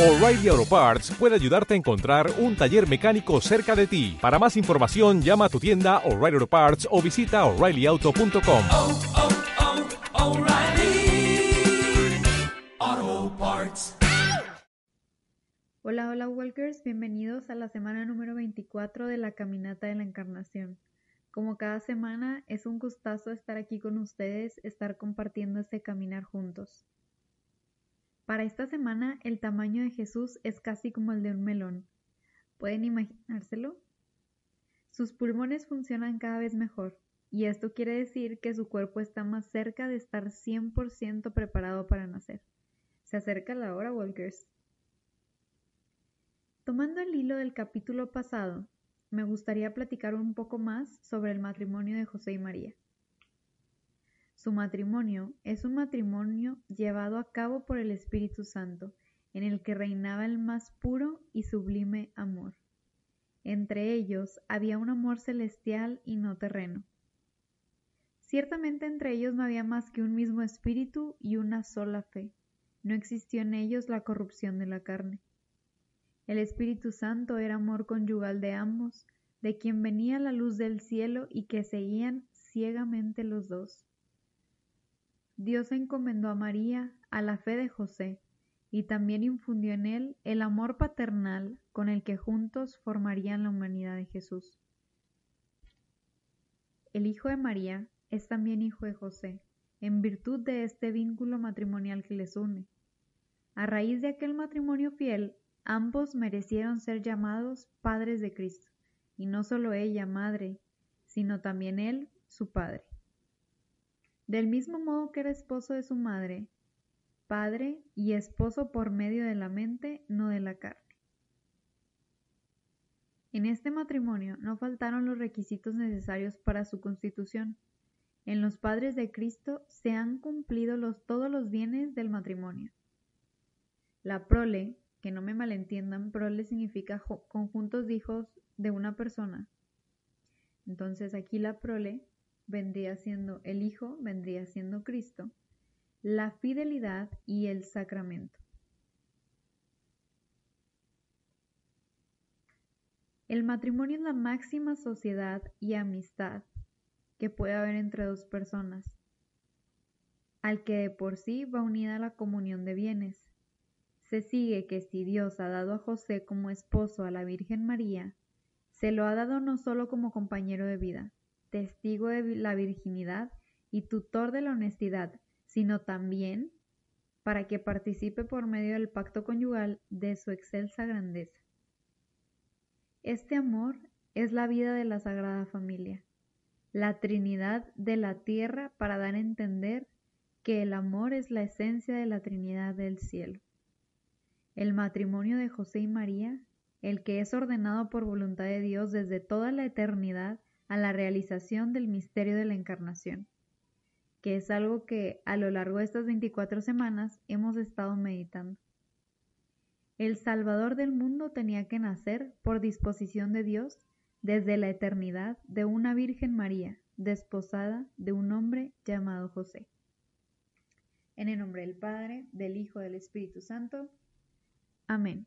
O'Reilly Auto Parts puede ayudarte a encontrar un taller mecánico cerca de ti. Para más información, llama a tu tienda O'Reilly Auto Parts o visita oreillyauto.com. oh, oh, O'Reilly Auto Parts. Hola, hola Walkers, bienvenidos a la semana número 24 de la Caminata de la Encarnación. Como cada semana, es un gustazo estar aquí con ustedes, estar compartiendo este caminar juntos. Para esta semana, el tamaño de Jesús es casi como el de un melón. ¿Pueden imaginárselo? Sus pulmones funcionan cada vez mejor, y esto quiere decir que su cuerpo está más cerca de estar 100% preparado para nacer. Se acerca la hora, Walkers. Tomando el hilo del capítulo pasado, me gustaría platicar un poco más sobre el matrimonio de José y María. Su matrimonio es un matrimonio llevado a cabo por el Espíritu Santo, en el que reinaba el más puro y sublime amor. Entre ellos había un amor celestial y no terreno. Ciertamente entre ellos no había más que un mismo espíritu y una sola fe. No existió en ellos la corrupción de la carne. El Espíritu Santo era amor conyugal de ambos, de quien venía la luz del cielo y que seguían ciegamente los dos. Dios encomendó a María a la fe de José y también infundió en él el amor paternal con el que juntos formarían la humanidad de Jesús. El hijo de María es también hijo de José, en virtud de este vínculo matrimonial que les une. A raíz de aquel matrimonio fiel, ambos merecieron ser llamados padres de Cristo, y no solo ella madre, sino también él su padre. Del mismo modo que era esposo de su madre, padre y esposo por medio de la mente, no de la carne. En este matrimonio no faltaron los requisitos necesarios para su constitución. En los padres de Cristo se han cumplido todos los bienes del matrimonio. La prole, que no me malentiendan, prole significa conjuntos de hijos de una persona. Entonces aquí la prole vendría siendo el Hijo, vendría siendo Cristo, la fidelidad y el sacramento. El matrimonio es la máxima sociedad y amistad que puede haber entre dos personas, al que de por sí va unida la comunión de bienes. Se sigue que si Dios ha dado a José como esposo a la Virgen María, se lo ha dado no solo como compañero de vida, testigo de la virginidad y tutor de la honestidad, sino también para que participe por medio del pacto conyugal de su excelsa grandeza. Este amor es la vida de la Sagrada Familia, la Trinidad de la tierra para dar a entender que el amor es la esencia de la Trinidad del cielo. El matrimonio de José y María, el que es ordenado por voluntad de Dios desde toda la eternidad, a la realización del misterio de la encarnación, que es algo que a lo largo de estas 24 semanas hemos estado meditando. El Salvador del mundo tenía que nacer por disposición de Dios desde la eternidad de una Virgen María, desposada de un hombre llamado José. En el nombre del Padre, del Hijo, del Espíritu Santo. Amén.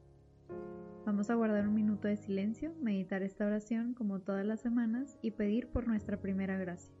Vamos a guardar un minuto de silencio, meditar esta oración como todas las semanas y pedir por nuestra primera gracia.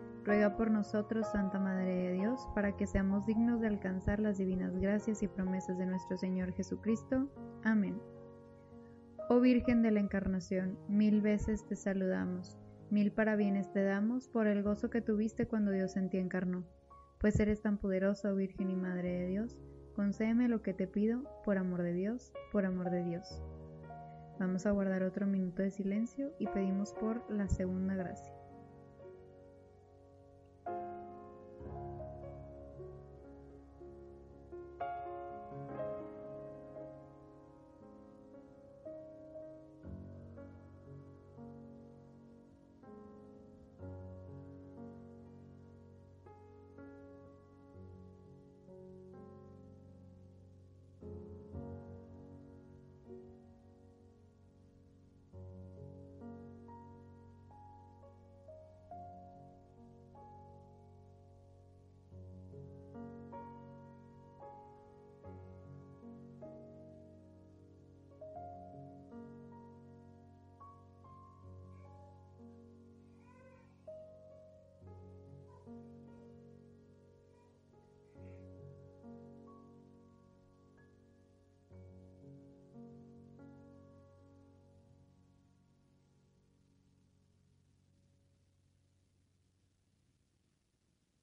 Ruega por nosotros, Santa Madre de Dios, para que seamos dignos de alcanzar las divinas gracias y promesas de nuestro Señor Jesucristo. Amén. Oh Virgen de la Encarnación, mil veces te saludamos, mil parabienes te damos por el gozo que tuviste cuando Dios en ti encarnó. Pues eres tan poderosa, oh Virgen y Madre de Dios, concédeme lo que te pido, por amor de Dios, por amor de Dios. Vamos a guardar otro minuto de silencio y pedimos por la segunda gracia.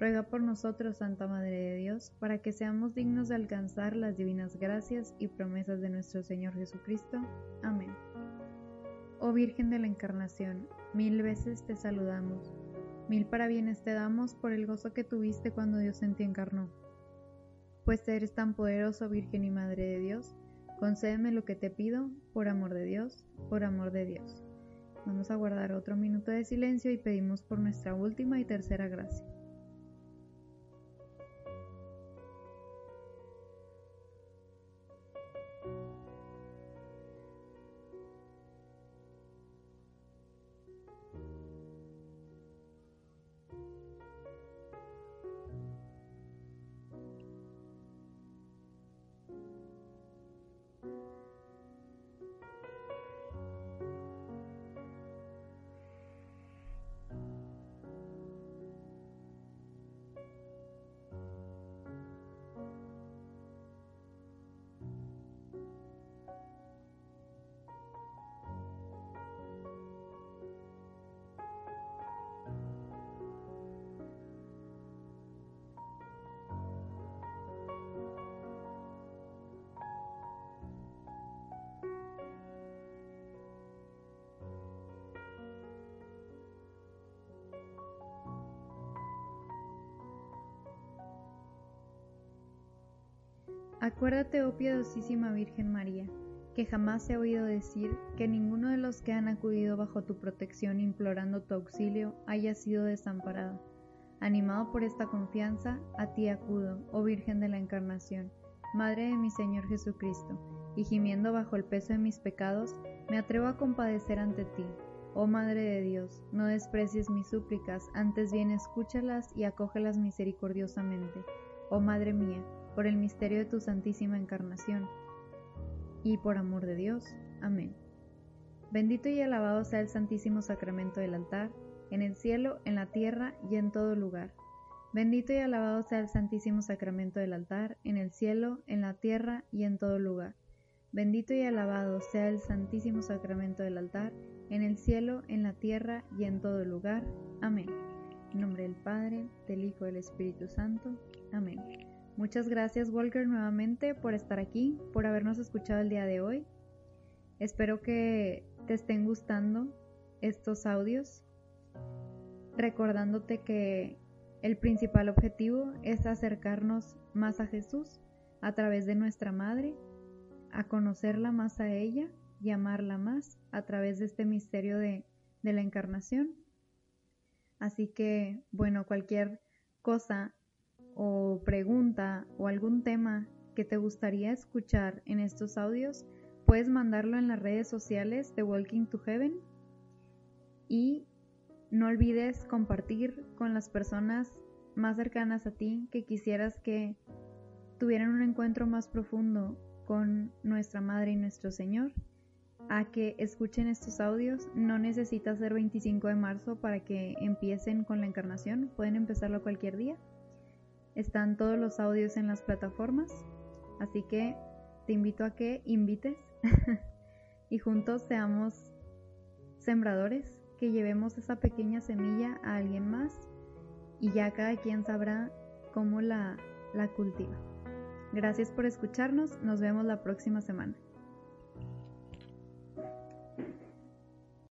Ruega por nosotros, Santa Madre de Dios, para que seamos dignos de alcanzar las divinas gracias y promesas de nuestro Señor Jesucristo. Amén. Oh Virgen de la Encarnación, mil veces te saludamos, mil parabienes te damos por el gozo que tuviste cuando Dios en ti encarnó. Pues eres tan poderoso, Virgen y Madre de Dios, concédeme lo que te pido, por amor de Dios, por amor de Dios. Vamos a guardar otro minuto de silencio y pedimos por nuestra última y tercera gracia. Acuérdate, oh piadosísima Virgen María, que jamás he oído decir que ninguno de los que han acudido bajo tu protección implorando tu auxilio haya sido desamparado. Animado por esta confianza, a ti acudo, oh Virgen de la Encarnación, Madre de mi Señor Jesucristo, y gimiendo bajo el peso de mis pecados, me atrevo a compadecer ante ti. Oh Madre de Dios, no desprecies mis súplicas, antes bien escúchalas y acógelas misericordiosamente. Oh Madre mía, por el misterio de tu santísima encarnación, y por amor de Dios. Amén. Bendito y alabado sea el santísimo sacramento del altar, en el cielo, en la tierra y en todo lugar. Bendito y alabado sea el santísimo sacramento del altar, en el cielo, en la tierra y en todo lugar. Bendito y alabado sea el santísimo sacramento del altar, en el cielo, en la tierra y en todo lugar. Amén. En nombre del Padre, del Hijo y del Espíritu Santo. Amén. Muchas gracias Walker nuevamente por estar aquí, por habernos escuchado el día de hoy. Espero que te estén gustando estos audios, recordándote que el principal objetivo es acercarnos más a Jesús a través de nuestra Madre, a conocerla más a ella y amarla más a través de este misterio de, de la encarnación. Así que, bueno, cualquier cosa o pregunta o algún tema que te gustaría escuchar en estos audios, puedes mandarlo en las redes sociales de Walking to Heaven y no olvides compartir con las personas más cercanas a ti que quisieras que tuvieran un encuentro más profundo con nuestra Madre y nuestro Señor a que escuchen estos audios. No necesita ser 25 de marzo para que empiecen con la encarnación, pueden empezarlo cualquier día. Están todos los audios en las plataformas, así que te invito a que invites y juntos seamos sembradores, que llevemos esa pequeña semilla a alguien más y ya cada quien sabrá cómo la, cultiva. Gracias por escucharnos, nos vemos la próxima semana.